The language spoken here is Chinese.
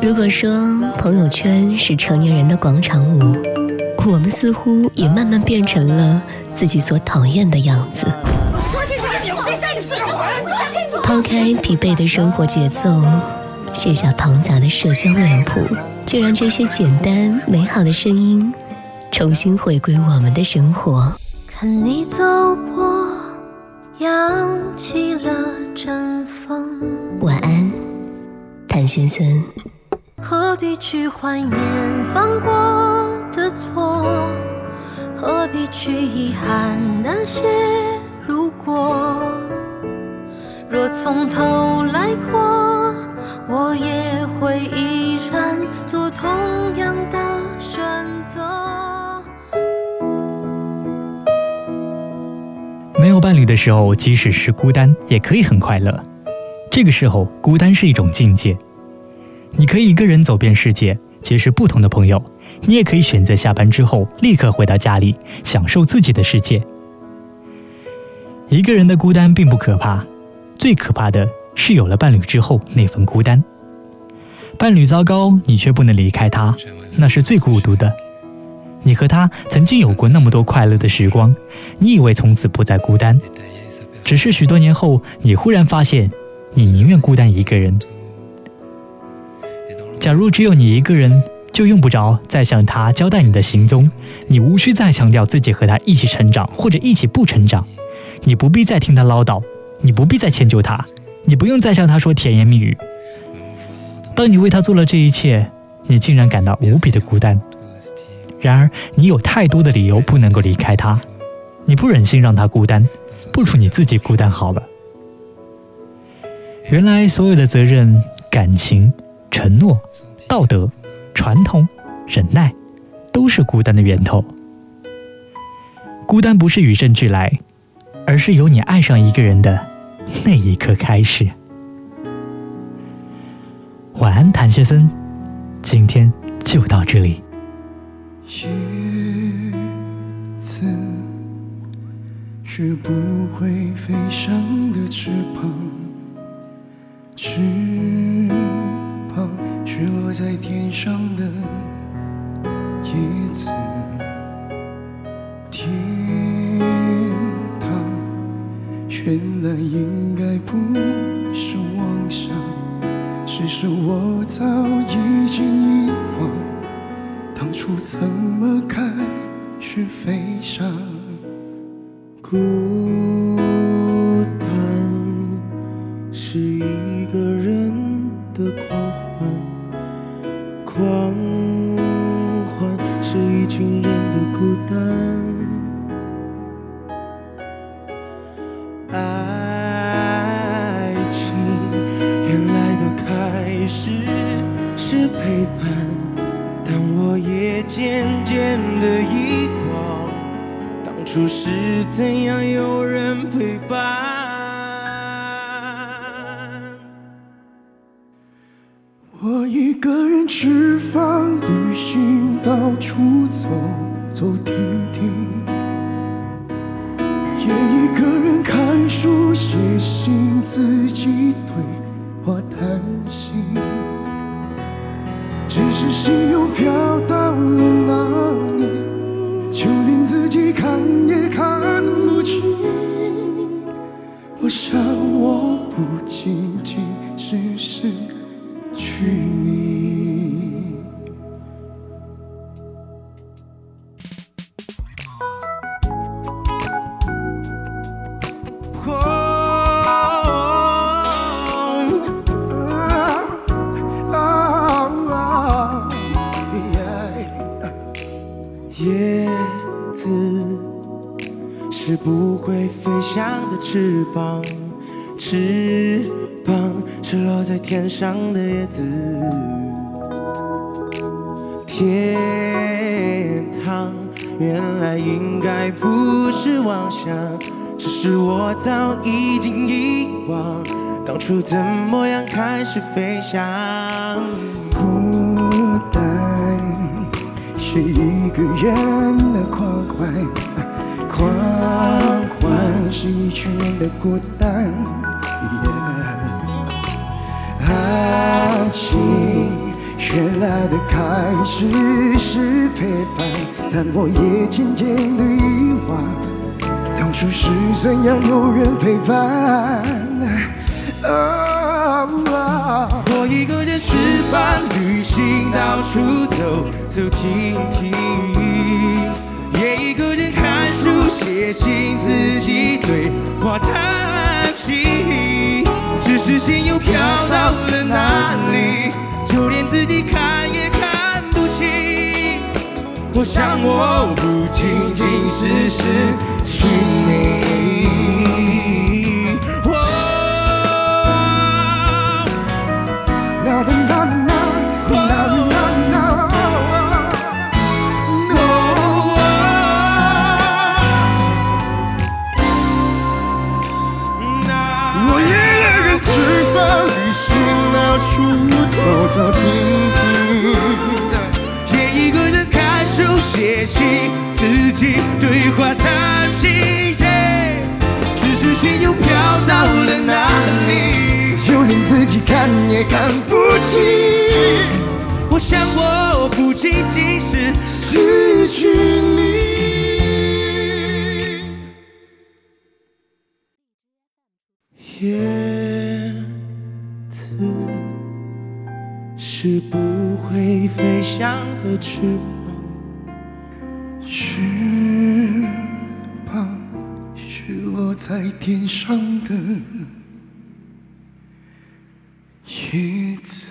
如果说朋友圈是成年人的广场舞，我们似乎也慢慢变成了自己所讨厌的样子。抛开疲惫的生活节奏，卸下庞杂的社交脸谱，就让这些简单美好的声音重新回归我们的生活。看你走过，扬起了阵风。晚安，谭先生。何必去怀念犯过的错？何必去遗憾那些如果？若从头来过，我也会依然做同样的选择。没有伴侣的时候，即使是孤单，也可以很快乐。这个时候，孤单是一种境界。你可以一个人走遍世界，结识不同的朋友；你也可以选择下班之后立刻回到家里，享受自己的世界。一个人的孤单并不可怕。最可怕的是有了伴侣之后那份孤单。伴侣糟糕，你却不能离开他，那是最孤独的。你和他曾经有过那么多快乐的时光，你以为从此不再孤单，只是许多年后，你忽然发现，你宁愿孤单一个人。假如只有你一个人，就用不着再向他交代你的行踪，你无需再强调自己和他一起成长或者一起不成长，你不必再听他唠叨。你不必再迁就他，你不用再向他说甜言蜜语。当你为他做了这一切，你竟然感到无比的孤单。然而，你有太多的理由不能够离开他，你不忍心让他孤单，不如你自己孤单好了。原来，所有的责任、感情、承诺、道德、传统、忍耐，都是孤单的源头。孤单不是与生俱来，而是由你爱上一个人的。那一刻开始，晚安，谭先生，今天就到这里。叶子是不会飞翔的翅膀，在天上的叶子。天堂原来应该不是妄想，只是我早已经遗忘，当初怎么开始飞翔？孤单是一个人的狂欢，狂欢是一群人的孤单。爱情原来的开始是陪伴，但我也渐渐的遗忘，当初是怎样有人陪伴。我一个人吃饭、旅行，到处走走停停，也一个人看书、写信，自己对话叶子是不会飞翔的翅膀，翅膀是落在天上的叶子。天堂原来应该不是妄想，只是我早已经遗忘，当初怎么样开始飞翔。孤单是一个人的狂欢。狂欢是一群人的孤单，爱情原来的开始是陪伴，但我也渐渐的遗忘，当初是怎样有人陪伴。我一个人吃饭、旅行，到处走走停停，也一个人看书、写信，自己对话叹息。只是心又飘到了哪里？就连自己看也看不清。我想我不仅仅是失去书写信，自己对话叹息。只是心又飘到了哪里？就连自己看也看不清。我想我不仅仅是失去你。是不会飞翔的翅膀，翅膀是落在天上的叶子。